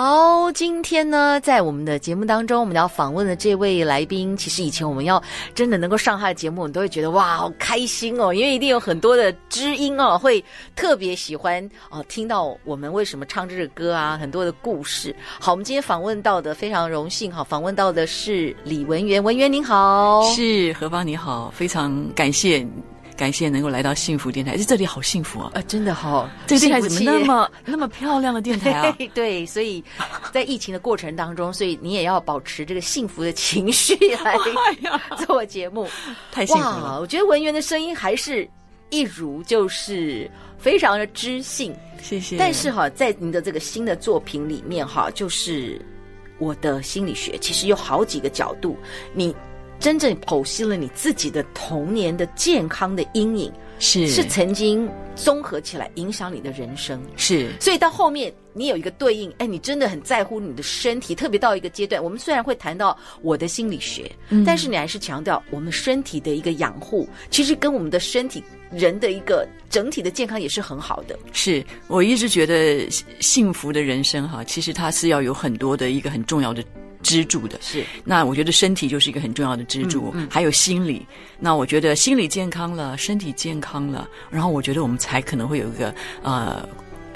好，今天呢，在我们的节目当中，我们要访问的这位来宾，其实以前我们要真的能够上他的节目，我们都会觉得哇，好开心哦，因为一定有很多的知音哦，会特别喜欢哦，听到我们为什么唱这个歌啊，很多的故事。好，我们今天访问到的非常荣幸哈，访问到的是李文媛，文媛您好，是何芳你好，非常感谢。感谢能够来到幸福电台，这里好幸福啊！啊，真的好、哦，这个电台怎么那么那么漂亮的电台啊？对，所以在疫情的过程当中，所以你也要保持这个幸福的情绪来做节目，太幸福了。我觉得文员的声音还是一如就是非常的知性，谢谢。但是哈，在您的这个新的作品里面哈，就是我的心理学，其实有好几个角度，你。真正剖析了你自己的童年的健康的阴影，是是曾经综合起来影响你的人生，是。所以到后面你有一个对应，哎，你真的很在乎你的身体，特别到一个阶段，我们虽然会谈到我的心理学，嗯，但是你还是强调我们身体的一个养护，其实跟我们的身体人的一个整体的健康也是很好的。是我一直觉得幸福的人生哈，其实它是要有很多的一个很重要的。支柱的是，那我觉得身体就是一个很重要的支柱，嗯嗯，还有心理。那我觉得心理健康了，身体健康了，然后我觉得我们才可能会有一个呃。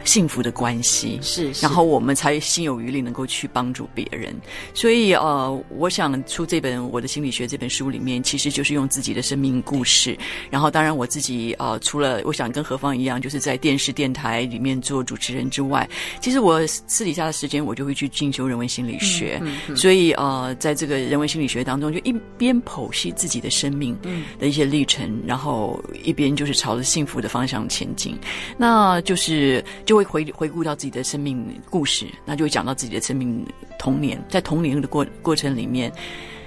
幸福的关系是，是，然后我们才心有余力能够去帮助别人。所以呃，我想出这本《我的心理学》这本书里面，其实就是用自己的生命故事。然后，当然我自己呃，除了我想跟何芳一样，就是在电视电台里面做主持人之外，其实我私底下的时间我就会去进修人文心理学。嗯嗯嗯、所以呃，在这个人文心理学当中，就一边剖析自己的生命的一些历程，嗯、然后一边就是朝着幸福的方向前进。那就是。就会回回顾到自己的生命故事，那就会讲到自己的生命童年，在童年的过过程里面，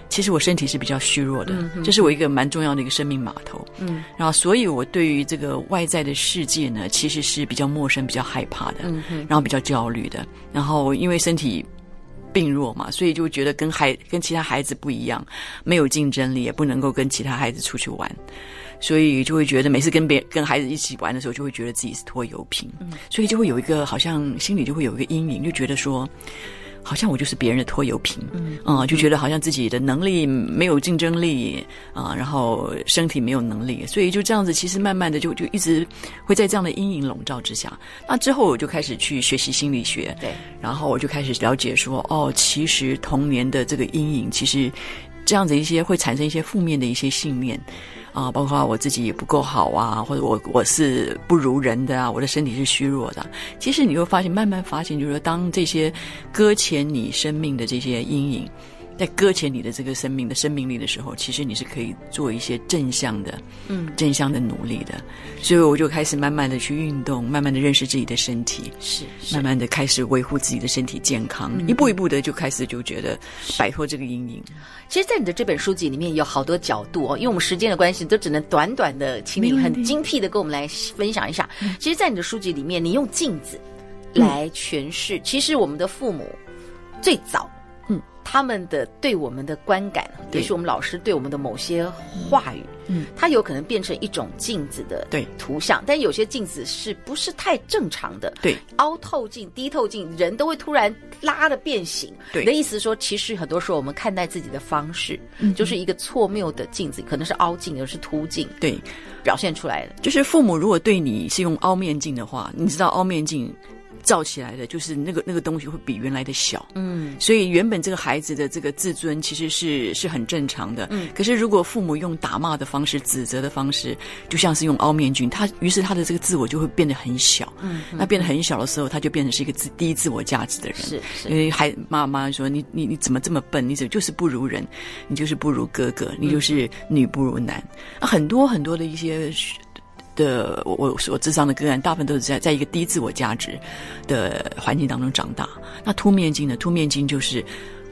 其实我身体是比较虚弱的，嗯，这是我一个蛮重要的一个生命码头。嗯，然后所以我对于这个外在的世界呢，其实是比较陌生、比较害怕的，嗯，然后比较焦虑的。然后因为身体病弱嘛，所以就觉得跟孩跟其他孩子不一样，没有竞争力，也不能够跟其他孩子出去玩。所以就会觉得每次跟别跟孩子一起玩的时候，就会觉得自己是拖油瓶，嗯，所以就会有一个好像心里就会有一个阴影，就觉得说，好像我就是别人的拖油瓶，嗯啊，呃，就觉得好像自己的能力没有竞争力啊，呃，然后身体没有能力，所以就这样子，其实慢慢的就就一直会在这样的阴影笼罩之下。那之后我就开始去学习心理学，对，然后我就开始了解说，哦，其实童年的这个阴影，其实这样子一些会产生一些负面的一些信念。啊，包括我自己也不够好啊，或者我我是不如人的啊，我的身体是虚弱的。其实你会发现，慢慢发现，就是说，当这些搁浅你生命的这些阴影。在搁浅你的这个生命的生命力的时候，其实你是可以做一些正向的，嗯，正向的努力的。所以我就开始慢慢的去运动，慢慢的认识自己的身体，是，是慢慢的开始维护自己的身体健康，嗯，一步一步的就开始就觉得摆脱这个阴影。其实，在你的这本书籍里面有好多角度哦，因为我们时间的关系，都只能短短的，请你很精辟的跟我们来分享一下。其实，在你的书籍里面，你用镜子来诠释，嗯，其实我们的父母最早。他们的对我们的观感，也许我们老师对我们的某些话语，嗯，它有可能变成一种镜子的对图像，但有些镜子是不是太正常的？对，凹透镜、低透镜，人都会突然拉的变形。对，你的意思是说，其实很多时候我们看待自己的方式，嗯，就是一个错谬的镜子，可能是凹镜，而是凸镜，对，表现出来的。就是父母如果对你是用凹面镜的话，你知道凹面镜。造起来的就是那个那个东西会比原来的小，嗯，所以原本这个孩子的这个自尊其实是是很正常的，嗯，可是如果父母用打骂的方式、指责的方式，就像是用凹面镜，他于是他的这个自我就会变得很小，嗯，那变得很小的时候，他就变成是一个自低自我价值的人，是，是。因为还妈妈说你你你怎么这么笨？你怎么就是不如人？你就是不如哥哥，你就是女不如男，嗯，很多很多的一些。的我我我智商的个案，大部分都是在在一个低自我价值的环境当中长大。那凸面镜呢？凸面镜就是。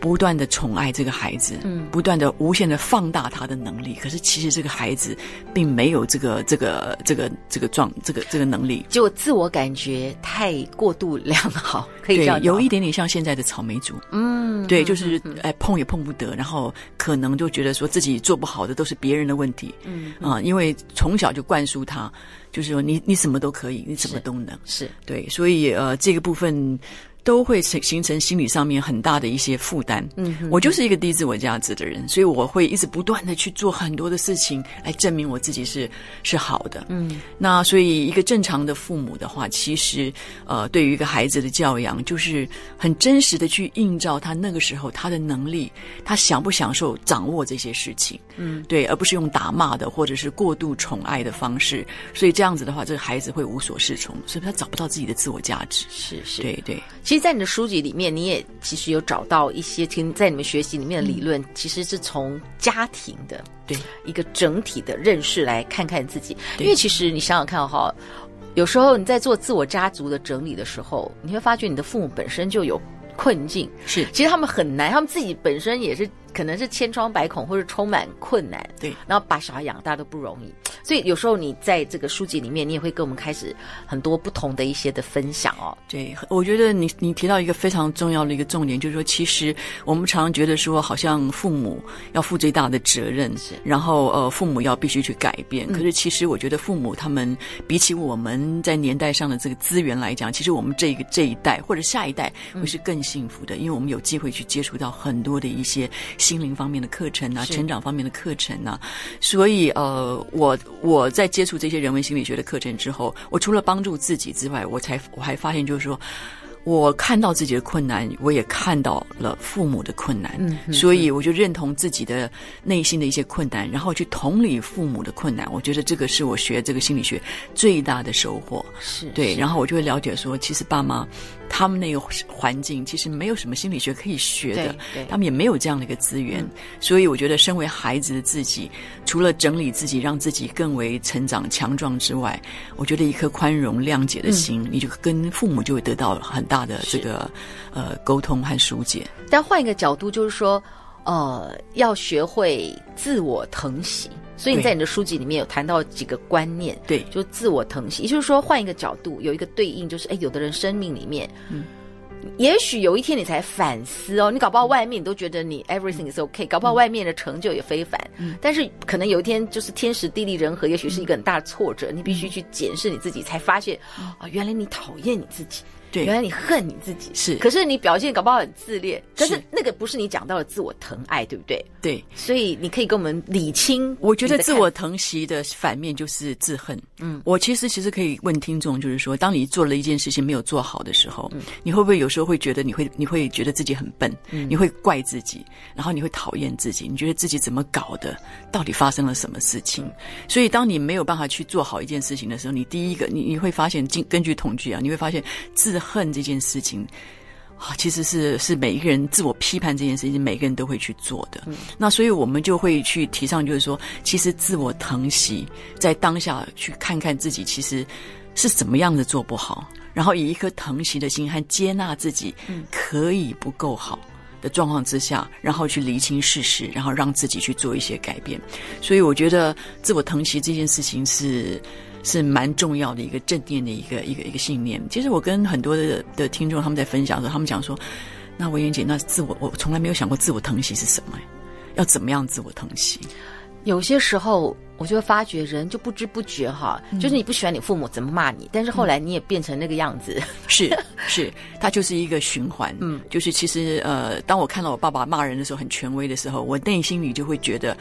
不断的宠爱这个孩子，嗯，不断的无限的放大他的能力，可是其实这个孩子并没有这个这个这个这个状这个这个能力，就自我感觉太过度良好，可以这样，有一点点像现在的草莓族，嗯，对，就是哎碰也碰不得，然后可能就觉得说自己做不好的都是别人的问题，嗯啊，因为从小就灌输他，就是说你你什么都可以，你什么都能，是，是。对，所以呃这个部分。都会形形成心理上面很大的一些负担。嗯哼，我就是一个低自我价值的人，所以我会一直不断的去做很多的事情来证明我自己是是好的。嗯，那所以一个正常的父母的话，其实呃，对于一个孩子的教养，就是很真实的去映照他那个时候他的能力，他享不享受掌握这些事情。嗯，对，而不是用打骂的或者是过度宠爱的方式。所以这样子的话，这个孩子会无所适从，所以他找不到自己的自我价值。是是，对对。其实，在你的书籍里面，你也其实有找到一些听在你们学习里面的理论，嗯、其实是从家庭的对一个整体的认识来看看自己。因为其实你想想看哈，有时候你在做自我家族的整理的时候，你会发觉你的父母本身就有困境，是其实他们很难，他们自己本身也是。可能是千疮百孔，或者充满困难，对，然后把小孩养大都不容易，所以有时候你在这个书籍里面，你也会跟我们开始很多不同的一些的分享哦。对，我觉得你你提到一个非常重要的一个重点，就是说，其实我们常常觉得说，好像父母要负最大的责任，是，然后呃，父母要必须去改变。可是其实我觉得父母他们比起我们在年代上的这个资源来讲，其实我们这个这一代或者下一代会是更幸福的，因为我们有机会去接触到很多的一些。心灵方面的课程啊，成长方面的课程啊，所以呃，我我在接触这些人文心理学的课程之后，我除了帮助自己之外，我才我还发现就是说。我看到自己的困难，我也看到了父母的困难，嗯，嗯，所以我就认同自己的内心的一些困难，然后去同理父母的困难。我觉得这个是我学这个心理学最大的收获。是，对，是然后我就会了解说，其实爸妈他们那个环境其实没有什么心理学可以学的，他们也没有这样的一个资源。嗯，所以我觉得，身为孩子的自己，除了整理自己，让自己更为成长强壮之外，我觉得一颗宽容谅解的心，嗯，你就跟父母就会得到很大的这个呃沟通和疏解，但换一个角度就是说，呃，要学会自我疼惜。所以你在你的书籍里面有谈到几个观念，对，就自我疼惜。也就是说，换一个角度，有一个对应，就是哎，有的人生命里面，嗯，也许有一天你才反思哦，你搞不好外面你都觉得你 everything is okay，搞不好外面的成就也非凡，嗯，但是可能有一天就是天时地利人和，也许是一个很大的挫折，你必须去检视你自己，才发现啊，原来你讨厌你自己。对，原来你恨你自己。是，可是你表现搞不好很自恋，可是那个不是你讲到的自我疼爱，对不对？对，所以你可以跟我们理清。我觉得自我疼惜的反面就是自恨。嗯，我其实其实可以问听众，就是说，当你做了一件事情没有做好的时候，嗯，你会不会有时候会觉得你会你会觉得自己很笨，嗯，你会怪自己，然后你会讨厌自己，你觉得自己怎么搞的？到底发生了什么事情？所以当你没有办法去做好一件事情的时候，你第一个你你会发现，根根据统计啊，你会发现自恨这件事情啊，其实是是每一个人自我批判这件事情，每个人都会去做的。嗯、那所以我们就会去提倡，就是说，其实自我疼惜，在当下去看看自己，其实是怎么样的做不好，然后以一颗疼惜的心和接纳自己可以不够好的状况之下，然后去厘清事实，然后让自己去做一些改变。所以我觉得自我疼惜这件事情是。是蛮重要的一个正念的一个一个一个信念。其实我跟很多的的听众他们在分享的时候，他们讲说：“那文媛姐，那自我我从来没有想过自我疼惜是什么？要怎么样自我疼惜？”有些时候我就会发觉，人就不知不觉哈，嗯、就是你不喜欢你父母怎么骂你，但是后来你也变成那个样子。嗯、是 是，它就是一个循环。嗯，就是其实呃，当我看到我爸爸骂人的时候很权威的时候，我内心里就会觉得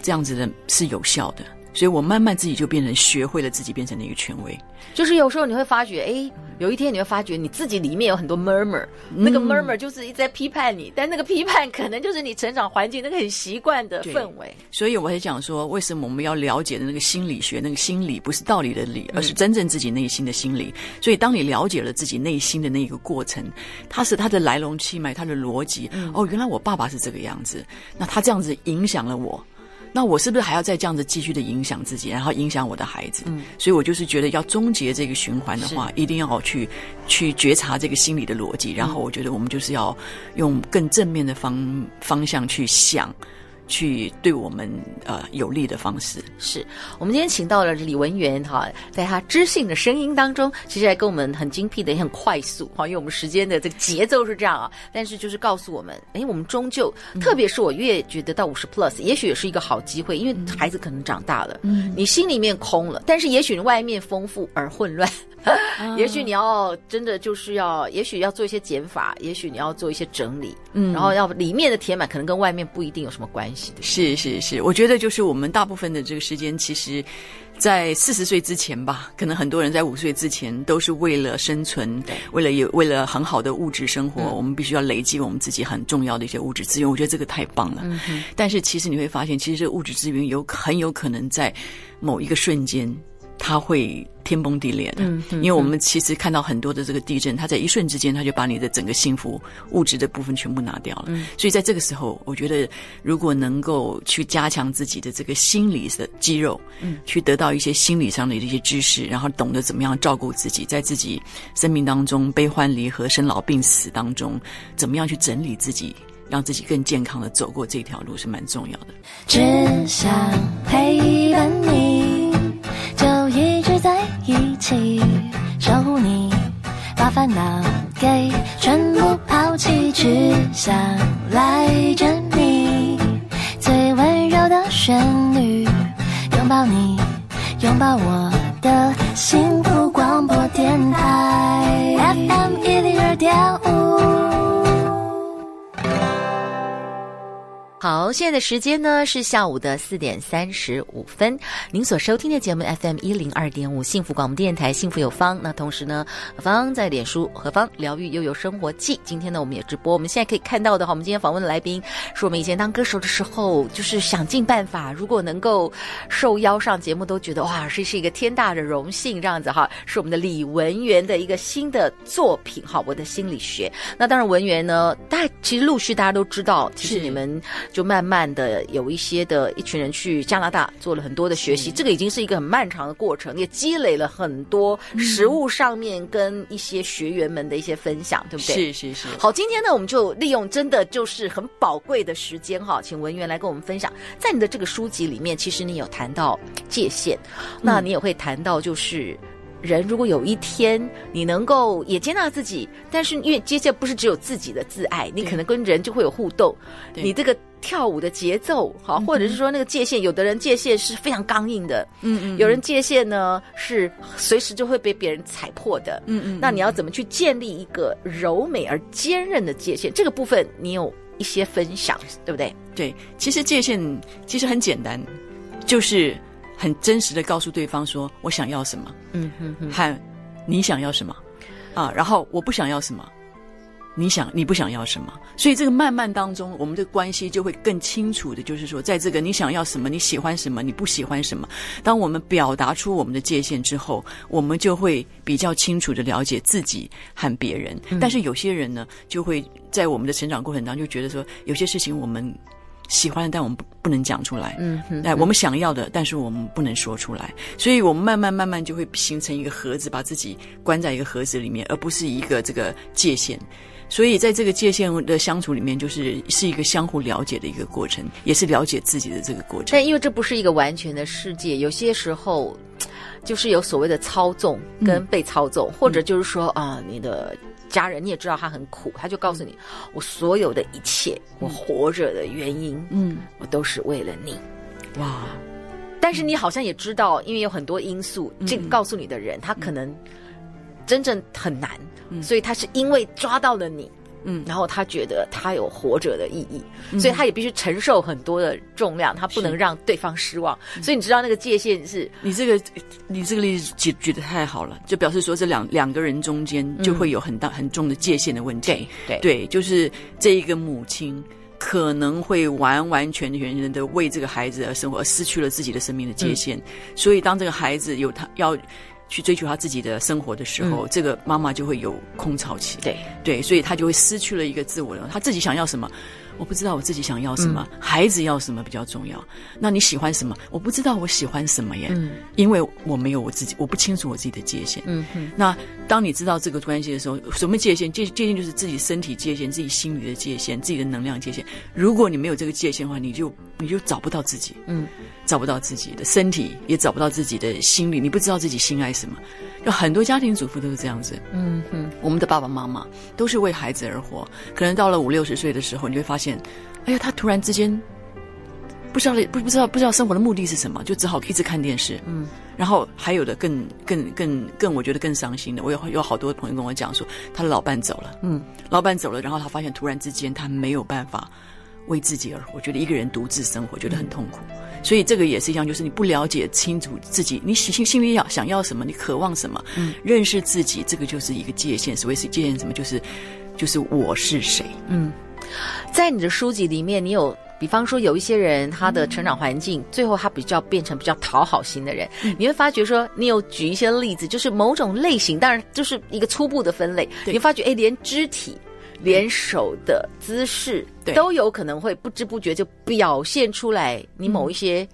这样子的是有效的。所以我慢慢自己就变成学会了自己变成那个权威，就是有时候你会发觉，哎，有一天你会发觉你自己里面有很多 murmur，那个 murmur 就是一直在批判你，但那个批判可能就是你成长环境那个很习惯的氛围。所以我还讲说，为什么我们要了解的那个心理学，那个心理不是道理的理，而是真正自己内心的心理。所以当你了解了自己内心的那一个过程，它是它的来龙去脉，它的逻辑。哦，原来我爸爸是这个样子，那他这样子影响了我。那我是不是还要再这样子继续的影响自己，然后影响我的孩子？嗯，所以我就是觉得要终结这个循环的话，一定要去去觉察这个心理的逻辑，然后我觉得我们就是要用更正面的方方向去想。去对我们呃有利的方式，是。我们今天请到了李文源哈，在他知性的声音当中，其实还跟我们很精辟的也很快速哈，因为我们时间的这个节奏是这样啊，但是就是告诉我们，哎，我们终究，嗯、特别是我越觉得到五十 plus，也许也是一个好机会，因为孩子可能长大了，嗯，你心里面空了，但是也许外面丰富而混乱。也许你要真的就是要，也许要做一些减法，也许你要做一些整理，嗯，然后要里面的填满，可能跟外面不一定有什么关系的。是是是，我觉得就是我们大部分的这个时间，其实，在四十岁之前吧，可能很多人在五十岁之前都是为了生存，对，为了有为了很好的物质生活，嗯，我们必须要累积我们自己很重要的一些物质资源。我觉得这个太棒了。嗯。但是其实你会发现，其实这个物质资源有很有可能在某一个瞬间。它会天崩地裂的，嗯，因为我们其实看到很多的这个地震，它在一瞬之间，它就把你的整个幸福物质的部分全部拿掉了。嗯，所以在这个时候，我觉得如果能够去加强自己的这个心理的肌肉，嗯，去得到一些心理上的一些知识，然后懂得怎么样照顾自己，在自己生命当中悲欢离合、生老病死当中，怎么样去整理自己，让自己更健康的走过这条路，是蛮重要的。只想陪伴你。烦恼给全部抛弃，只想赖着你。最温柔的旋律，拥抱你，拥抱我的幸福广播电台 FM 一零二点五。好，现在的时间呢是下午的四点三十五分。您所收听的节目 FM 一零二点五幸福广播电台，幸福有方。那同时呢，何方在脸书，何方疗愈又有生活记。今天呢，我们也直播。我们现在可以看到的话，我们今天访问的来宾是我们以前当歌手的时候，就是想尽办法，如果能够受邀上节目，都觉得哇，这是一个天大的荣幸。这样子哈，是我们的李文媛的一个新的作品哈，我的心理学。那当然，文媛呢，大其实陆续大家都知道，其实你们。就慢慢的有一些的一群人去加拿大做了很多的学习，这个已经是一个很漫长的过程，也积累了很多实物上面跟一些学员们的一些分享，对不对？是是是。好，今天呢，我们就利用真的就是很宝贵的时间哈，请文员来跟我们分享，在你的这个书籍里面，其实你有谈到界限，那你也会谈到就是。人如果有一天你能够也接纳自己，但是因为接下来不是只有自己的自爱，你可能跟人就会有互动。你这个跳舞的节奏，好，或者是说那个界限，有的人界限是非常刚硬的，嗯嗯，有人界限呢是随时就会被别人踩破的，嗯嗯。那你要怎么去建立一个柔美而坚韧的界限？这个部分你有一些分享，对不对？对，其实界限其实很简单，就是。很真实的告诉对方说我想要什么，嗯哼哼，和你想要什么，啊，然后我不想要什么，你想你不想要什么，所以这个慢慢当中，我们的关系就会更清楚的，就是说，在这个你想要什么，你喜欢什么，你不喜欢什么，当我们表达出我们的界限之后，我们就会比较清楚的了解自己和别人。嗯、但是有些人呢，就会在我们的成长过程当中就觉得说，有些事情我们。喜欢的，但我们不不能讲出来。嗯，哎，我们想要的，但是我们不能说出来。所以，我们慢慢慢慢就会形成一个盒子，把自己关在一个盒子里面，而不是一个这个界限。所以，在这个界限的相处里面，就是是一个相互了解的一个过程，也是了解自己的这个过程。但因为这不是一个完全的世界，有些时候就是有所谓的操纵跟被操纵，嗯、或者就是说啊，你的。家人，你也知道他很苦，他就告诉你，嗯、我所有的一切，我活着的原因，嗯，我都是为了你，哇！但是你好像也知道，因为有很多因素，这个告诉你的人，嗯、他可能真正很难，嗯、所以他是因为抓到了你。嗯，然后他觉得他有活着的意义，嗯、所以他也必须承受很多的重量，他不能让对方失望。所以你知道那个界限是，你这个你这个例子举举的太好了，就表示说这两两个人中间就会有很大、嗯、很重的界限的问题。对对对，就是这一个母亲可能会完完全全的为这个孩子而生活，而失去了自己的生命的界限。嗯、所以当这个孩子有他要。去追求他自己的生活的时候，嗯、这个妈妈就会有空巢期。对对，所以他就会失去了一个自我了。他自己想要什么，我不知道我自己想要什么，嗯、孩子要什么比较重要。那你喜欢什么？我不知道我喜欢什么耶，嗯、因为我没有我自己，我不清楚我自己的界限。嗯哼。那当你知道这个关系的时候，什么界限？界界限就是自己身体界限、自己心理的界限、自己的能量界限。如果你没有这个界限的话，你就你就找不到自己，嗯，找不到自己的身体，也找不到自己的心理，你不知道自己心爱什么。有很多家庭主妇都是这样子，嗯哼。我们的爸爸妈妈都是为孩子而活，可能到了五六十岁的时候，你会发现。哎呀，他突然之间不知道不不知道不知道生活的目的是什么，就只好一直看电视。嗯，然后还有的更更更更，我觉得更伤心的，我有有好多朋友跟我讲说，他的老伴走了。嗯，老伴走了，然后他发现突然之间他没有办法为自己而活，觉得一个人独自生活觉得很痛苦。嗯，所以这个也是一样，就是你不了解清楚自己，你心心里要想要什么，你渴望什么，嗯，认识自己，这个就是一个界限。所谓是界限什么，就是就是我是谁。嗯。在你的书籍里面，你有比方说有一些人，他的成长环境、嗯、最后他比较变成比较讨好型的人，嗯、你会发觉说，你有举一些例子，就是某种类型，当然就是一个初步的分类，你会发觉哎，连肢体、连手的姿势对都有可能会不知不觉就表现出来你某一些。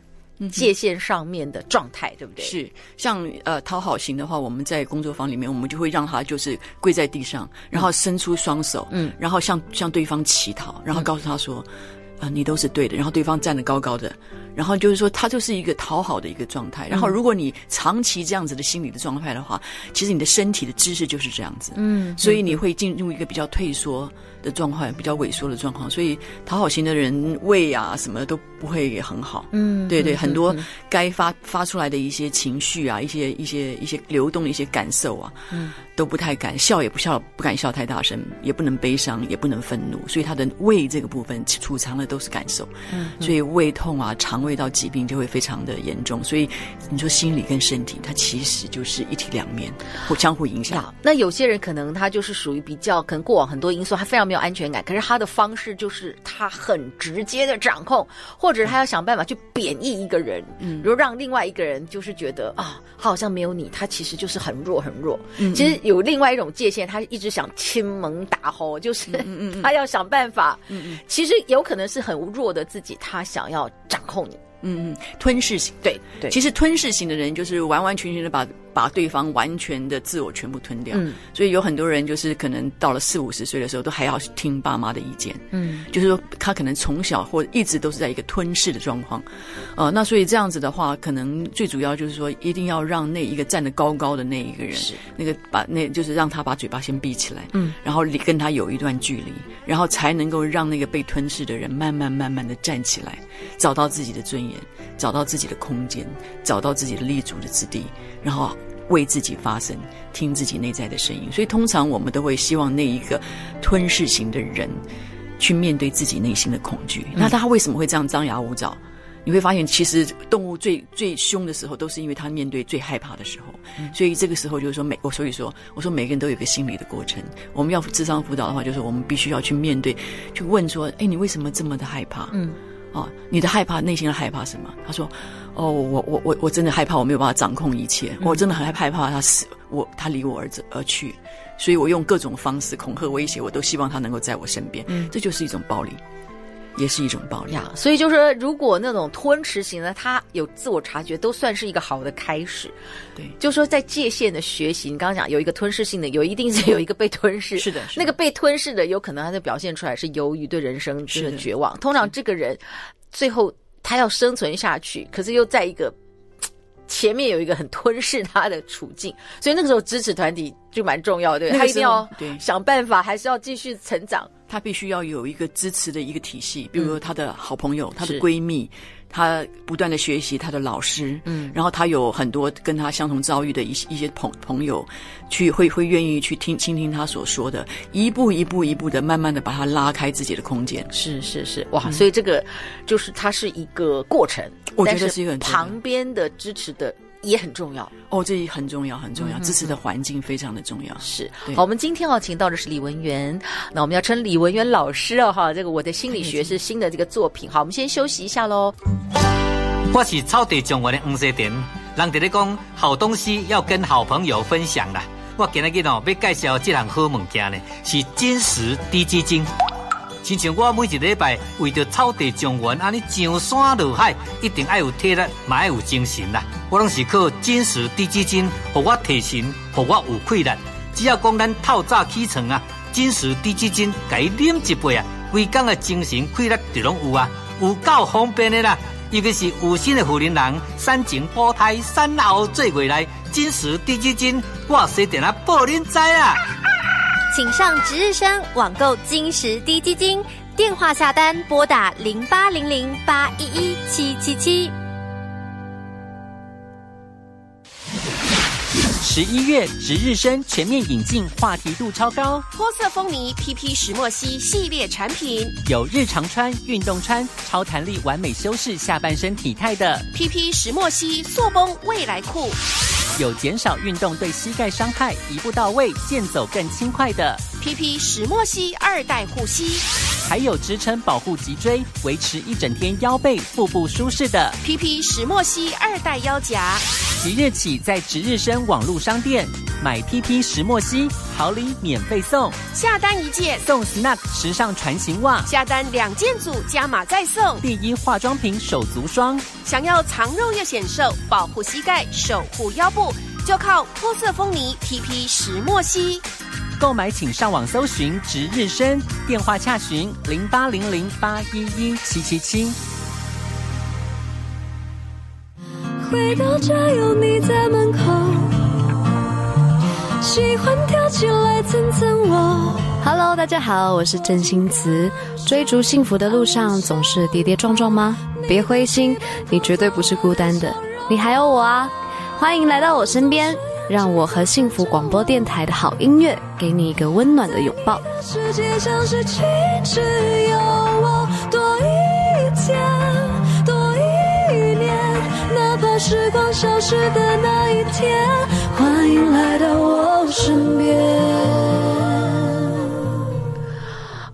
界限上面的状态，嗯、对不对？是，像呃讨好型的话，我们在工作坊里面，我们就会让他就是跪在地上，然后伸出双手，嗯，然后向向对方乞讨，然后告诉他说，啊、嗯呃，你都是对的，然后对方站得高高的。然后就是说，他就是一个讨好的一个状态。然后，如果你长期这样子的心理的状态的话，其实你的身体的姿势就是这样子。嗯，所以你会进入一个比较退缩的状况，比较萎缩的状况。所以，讨好型的人胃啊什么的都不会很好。嗯，对对，很多该发发出来的一些情绪啊，一些一些一些流动的一些感受啊，嗯，都不太敢笑，也不笑，不敢笑太大声，也不能悲伤，也不能愤怒。所以，他的胃这个部分储藏的都是感受。嗯，所以胃痛啊，肠。味道疾病就会非常的严重，所以你说心理跟身体，它其实就是一体两面，互相互影响。那有些人可能他就是属于比较，可能过往很多因素，他非常没有安全感，可是他的方式就是他很直接的掌控，或者他要想办法去贬义一个人，嗯，如果让另外一个人就是觉得啊，他好像没有你，他其实就是很弱很弱。嗯，其实有另外一种界限，他一直想亲蒙打吼，就是他要想办法。嗯嗯，其实有可能是很弱的自己，他想要掌控你。嗯嗯，吞噬型，对对，其实吞噬型的人就是完完全全的把。把对方完全的自我全部吞掉，嗯，所以有很多人就是可能到了四五十岁的时候，都还要听爸妈的意见，嗯，就是说他可能从小或一直都是在一个吞噬的状况，呃，那所以这样子的话，可能最主要就是说，一定要让那一个站得高高的那一个人，那个把那就是让他把嘴巴先闭起来，嗯，然后离跟他有一段距离，然后才能够让那个被吞噬的人慢慢慢慢的站起来，找到自己的尊严，找到自己的空间，找到自己的立足的之地，然后。为自己发声，听自己内在的声音。所以，通常我们都会希望那一个吞噬型的人去面对自己内心的恐惧。嗯、那他为什么会这样张牙舞爪？你会发现，其实动物最最凶的时候，都是因为他面对最害怕的时候。嗯、所以，这个时候就是说，每我所以说，我说每个人都有一个心理的过程。我们要智商辅导的话，就是我们必须要去面对，去问说：哎，你为什么这么的害怕？嗯。哦，你的害怕，内心的害怕什么？他说：“哦，我我我我真的害怕，我没有办法掌控一切，嗯、我真的很害怕他死，我他离我儿子而去，所以我用各种方式恐吓威胁，我都希望他能够在我身边。嗯，这就是一种暴力，也是一种暴力啊。所以就是说，如果那种吞噬型的，他有自我察觉，都算是一个好的开始。对，就是说在界限的学习，你刚刚讲有一个吞噬性的，有一定是有一个被吞噬，是的，是的，那个被吞噬的，有可能他就表现出来是由于，对人生的绝望。通常这个人。最后，他要生存下去，可是又在一个 前面有一个很吞噬他的处境，所以那个时候支持团体就蛮重要的，对，他一定要想办法，还是要继续成长。他必须要有一个支持的一个体系，比如说他的好朋友、嗯、他的闺蜜。她不断的学习她的老师，嗯，然后她有很多跟她相同遭遇的一些一些朋朋友，去会会愿意去听倾听她所说的，一步一步一步的慢慢的把她拉开自己的空间。是是是，哇，嗯、所以这个就是它是一个过程，我觉得是一个很旁边的支持的。也很重要哦，这也很重要，很重要。支持的环境非常的重要。是，好，我们今天要请到的是李文媛，那我们要称李文媛老师哦，哈，这个我的心理学是新的这个作品。好，我们先休息一下喽。我是草地中文的黄世典，人哋咧讲好东西要跟好朋友分享啦。我今日哦要介绍这样好物件呢，是金石滴鸡精。亲像我每一礼拜为着草地种园，安尼上山下海，一定爱有体力，嘛爱有精神啦。我拢是靠紧实滴鸡精，互我提神，互我有气力。只要讲咱透早起床啊，紧实滴鸡精，甲伊啉一杯啊，规工的精神气力就拢有啊，有够方便的啦。尤其是有心的妇人人，产前保胎，产后做未来，紧实滴鸡精，我随电啊报恁知啊。请上值日生网购金石低基金，电话下单拨打零八零零八一一七七七。十一月值日生全面引进，话题度超高，脱色风靡 PP 石墨烯系列产品，有日常穿、运动穿，超弹力完美修饰下半身体态的 PP 石墨烯塑崩未来裤。有减少运动对膝盖伤害，一步到位，健走更轻快的。PP 石墨烯二代护膝，还有支撑保护脊椎，维持一整天腰背腹部舒适的。PP 石墨烯二代腰夹。即日起在值日生网络商店买 PP 石墨烯，好礼免费送，下单一件。送 Snug 时尚船型袜，下单两件组加码再送。第一化妆品手足霜。想要藏肉又显瘦，保护膝盖，守护腰部。就靠脱色风靡 PP 石墨烯，购买请上网搜寻值日生，电话洽询零八零零八一一七七七。回到家有你在门口，喜欢跳起来蹭蹭我。Hello，大家好，我是郑欣慈。追逐幸福的路上总是跌跌撞撞吗？别灰心，你绝对不是孤单的，你还有我啊。欢迎来到我身边，让我和幸福广播电台的好音乐给你一个温暖的拥抱。世界像是静止，有我多一天，多一年，哪怕时光消失的那一天，欢迎来到我身边。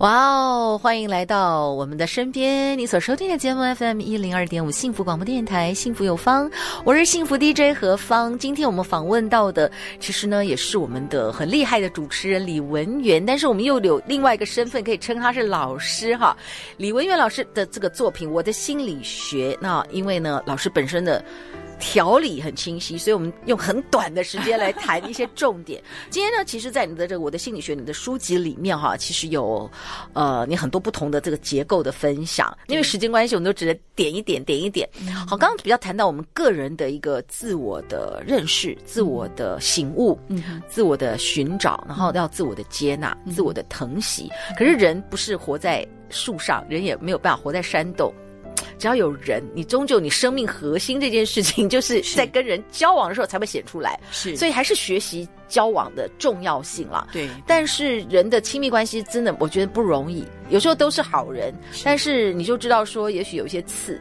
哇哦！欢迎来到我们的身边，你所收听的节目 FM 一零二点五幸福广播电台，幸福有方，我是幸福 DJ 何芳。今天我们访问到的，其实呢也是我们的很厉害的主持人李文源，但是我们又有另外一个身份，可以称他是老师哈。李文源老师的这个作品《我的心理学》，那因为呢老师本身的。条理很清晰，所以我们用很短的时间来谈一些重点。今天呢，其实，在你的这个《我的心理学》你的书籍里面哈，其实有呃你很多不同的这个结构的分享。因为时间关系，我们都只能点一点，点一点。好，刚刚比较谈到我们个人的一个自我的认识、自我的醒悟、嗯，自我的寻找，然后要自我的接纳、自我的疼惜。可是人不是活在树上，人也没有办法活在山洞。只要有人，你终究你生命核心这件事情，就是在跟人交往的时候才会显出来。是，所以还是学习交往的重要性啦。对，但是人的亲密关系真的，我觉得不容易。有时候都是好人，是，但是你就知道说，也许有一些刺，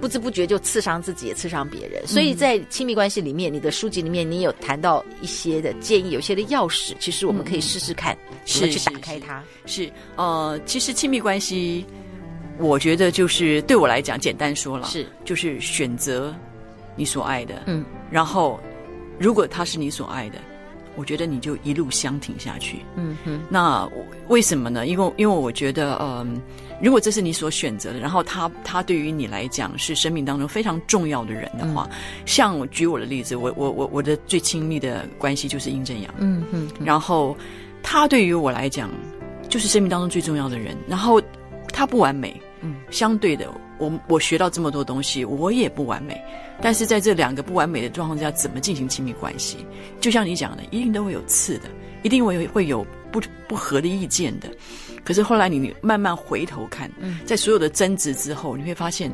不知不觉就刺伤自己，也刺伤别人。嗯。所以在亲密关系里面，你的书籍里面，你有谈到一些的建议，有些的钥匙，其实我们可以试试看，怎么去打开它。是，呃，其实亲密关系。我觉得就是对我来讲，简单说了是，就是选择你所爱的，嗯，然后如果他是你所爱的，我觉得你就一路相挺下去，嗯哼。那为什么呢？因为因为我觉得，嗯、呃，如果这是你所选择的，然后他他对于你来讲是生命当中非常重要的人的话，嗯、像我举我的例子，我我我我的最亲密的关系就是殷正阳，嗯哼，然后他对于我来讲就是生命当中最重要的人，然后他不完美。嗯，相对的，我我学到这么多东西，我也不完美。但是在这两个不完美的状况之下，怎么进行亲密关系？就像你讲的，一定都会有刺的，一定会有会有不不合的意见的。可是后来你慢慢回头看，在所有的争执之后，你会发现，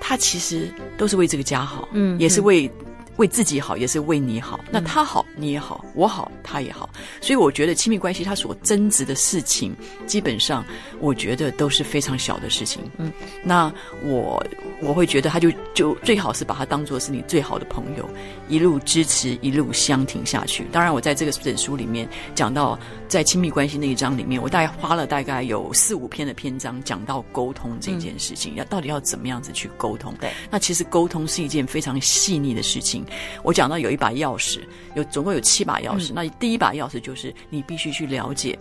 他其实都是为这个家好，嗯，也是为。为自己好，也是为你好。那他好，你也好；我好，他也好。所以我觉得亲密关系，它所争执的事情，基本上我觉得都是非常小的事情。嗯，那我我会觉得，他就就最好是把他当做是你最好的朋友，一路支持，一路相挺下去。当然，我在这个本书里面讲到，在亲密关系那一章里面，我大概花了大概有四五篇的篇章讲到沟通这件事情，要到底要怎么样子去沟通。对，那其实沟通是一件非常细腻的事情。我讲到有一把钥匙，有总共有七把钥匙。嗯、那第一把钥匙就是你必须去了解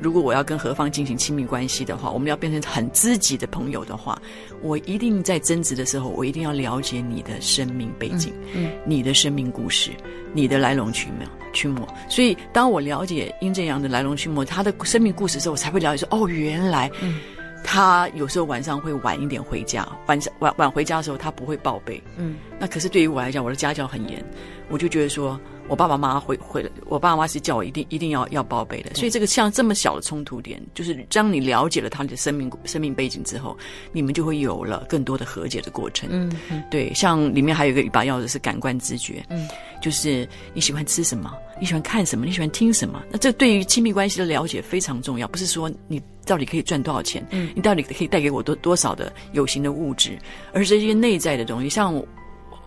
如果我要跟何方进行亲密关系的话，我们要变成很知己的朋友的话，我一定在争执的时候，我一定要了解你的生命背景，嗯，嗯你的生命故事，你的来龙去脉。去脉，所以当我了解殷正阳的来龙去脉，他的生命故事的时候，我才会了解说，哦，原来，他有时候晚上会晚一点回家，晚上晚晚回家的时候，他不会报备，嗯，那可是对于我来讲，我的家教很严，我就觉得说。我爸爸妈妈会会，我爸爸妈妈是叫我一定一定要要报备的，所以这个像这么小的冲突点，就是当你了解了他的生命生命背景之后，你们就会有了更多的和解的过程。嗯嗯，对，像里面还有一个一把钥匙是感官知觉，嗯，就是你喜欢吃什么，你喜欢看什么，你喜欢听什么，那这对于亲密关系的了解非常重要，不是说你到底可以赚多少钱，嗯，你到底可以带给我多多少的有形的物质，而这些内在的东西，像。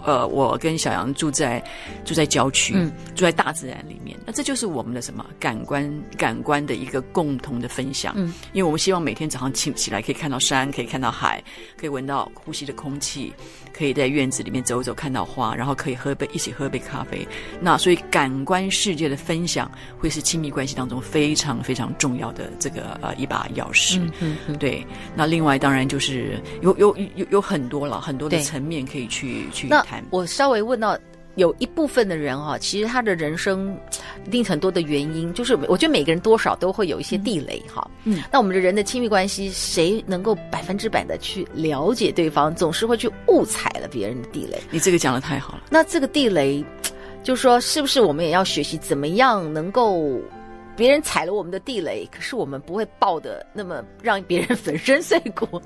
呃，我跟小杨住在住在郊区，嗯，住在大自然里面。那这就是我们的什么感官感官的一个共同的分享。嗯，因为我们希望每天早上起起来可以看到山，可以看到海，可以闻到呼吸的空气，可以在院子里面走走，看到花，然后可以喝杯一起喝杯咖啡。那所以感官世界的分享会是亲密关系当中非常非常重要的这个呃一把钥匙。嗯嗯，嗯，对。那另外当然就是有有有有很多了很多的层面可以去去。我稍微问到，有一部分的人哈，其实他的人生一定很多的原因，就是我觉得每个人多少都会有一些地雷哈。嗯，那我们的人的亲密关系，谁能够百分之百的去了解对方，总是会去误踩了别人的地雷。你这个讲的太好了。那这个地雷，就是说，是不是我们也要学习怎么样能够？别人踩了我们的地雷，可是我们不会爆的那么让别人粉身碎骨。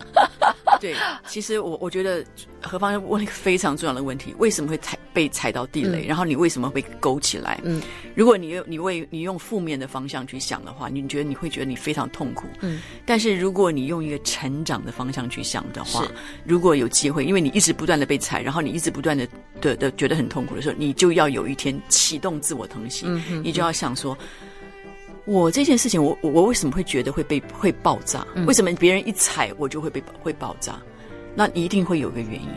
对，其实我我觉得何方问了一个非常重要的问题：为什么会踩被踩到地雷？嗯、然后你为什么会勾起来？嗯，如果你用你为你用负面的方向去想的话，你觉得你会觉得你非常痛苦。嗯，但是如果你用一个成长的方向去想的话，如果有机会，因为你一直不断的被踩，然后你一直不断的的的觉得很痛苦的时候，你就要有一天启动自我疼惜，嗯嗯，你就要想说。我这件事情，我我为什么会觉得会被会爆炸？为什么别人一踩我就会被会爆炸？那一定会有个原因，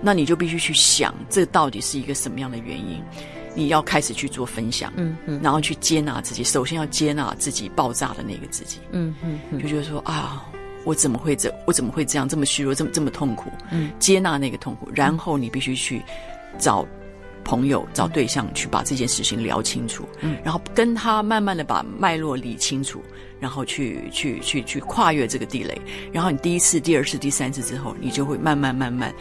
那你就必须去想，这到底是一个什么样的原因？你要开始去做分享，嗯嗯，然后去接纳自己。首先要接纳自己爆炸的那个自己，嗯嗯，就觉得说啊，我怎么会这？我怎么会这样？这么虚弱，这么这么痛苦？嗯，接纳那个痛苦，然后你必须去找。朋友找对象去把这件事情聊清楚，嗯，然后跟他慢慢的把脉络理清楚，然后去去去去跨越这个地雷，然后你第一次、第二次、第三次之后，你就会慢慢慢慢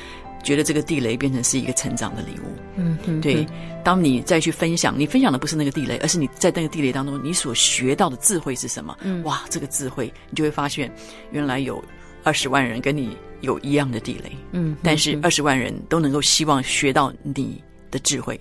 觉得这个地雷变成是一个成长的礼物，嗯嗯，对。当你再去分享，你分享的不是那个地雷，而是你在那个地雷当中你所学到的智慧是什么？嗯，哇，这个智慧你就会发现，原来有二十万人跟你有一样的地雷，嗯，但是二十万人都能够希望学到你。的智慧，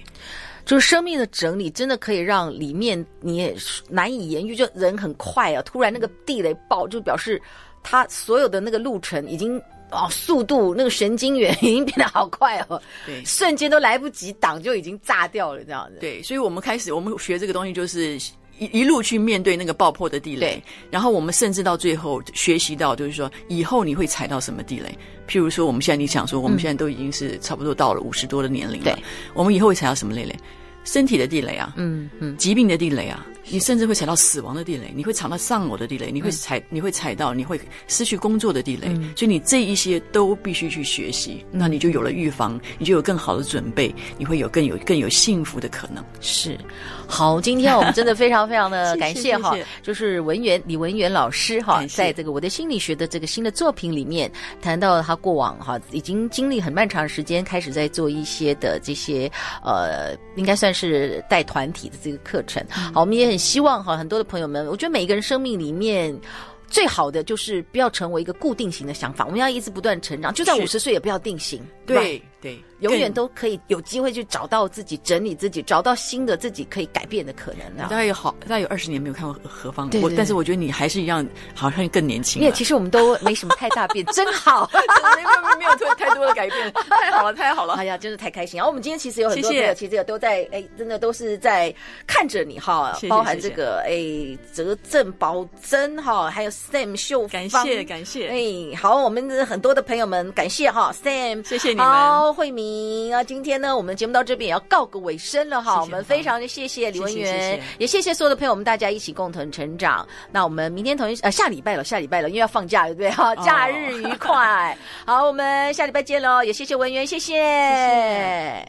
就是生命的整理，真的可以让里面你也难以言喻。就人很快啊，突然那个地雷爆，就表示他所有的那个路程已经哦，速度那个神经元已经变得好快哦，对，瞬间都来不及挡就已经炸掉了这样子。对，所以我们开始我们学这个东西就是。一一路去面对那个爆破的地雷，然后我们甚至到最后学习到，就是说以后你会踩到什么地雷？譬如说，我们现在你想说，我们现在都已经是差不多到了五十多的年龄了，对，我们以后会踩到什么地雷？身体的地雷啊，嗯嗯，疾病的地雷啊。你甚至会踩到死亡的地雷，你会踩到丧偶的地雷，你会踩，你会踩到你会失去工作的地雷，嗯、所以你这一些都必须去学习，嗯、那你就有了预防，你就有更好的准备，你会有更有更有幸福的可能。是，好，今天我们真的非常非常的 感谢哈，就是文媛李文媛老师哈，在这个我的心理学的这个新的作品里面谈到他过往哈，已经经历很漫长的时间，开始在做一些的这些呃，应该算是带团体的这个课程。嗯、好，我们也很。希望哈，很多的朋友们，我觉得每一个人生命里面最好的就是不要成为一个固定型的想法，我们要一直不断成长，就算五十岁也不要定型。对对。永远都可以有机会去找到自己，整理自己，找到新的自己可以改变的可能啊！大概有好，大概有二十年没有看过何方，我但是我觉得你还是一样，好像更年轻。因为其实我们都没什么太大变，真好，没有没有太多的改变，太好了，太好了！哎呀，真是太开心！然后我们今天其实有很多朋友，其实也都在哎，真的都是在看着你哈，包含这个哎，泽正宝珍哈，还有 Sam 秀，感谢感谢。哎，好，我们的很多的朋友们，感谢哈 Sam，谢谢你们。喽，慧明啊，今天呢，我们节目到这边也要告个尾声了哈。谢谢我们非常的谢谢李文元，也谢谢所有的朋友，我们大家一起共同成长。那我们明天同一呃下礼拜了，下礼拜了，因为要放假了，对不对哈？假日愉快。好，我们下礼拜见喽，也谢谢文媛。谢谢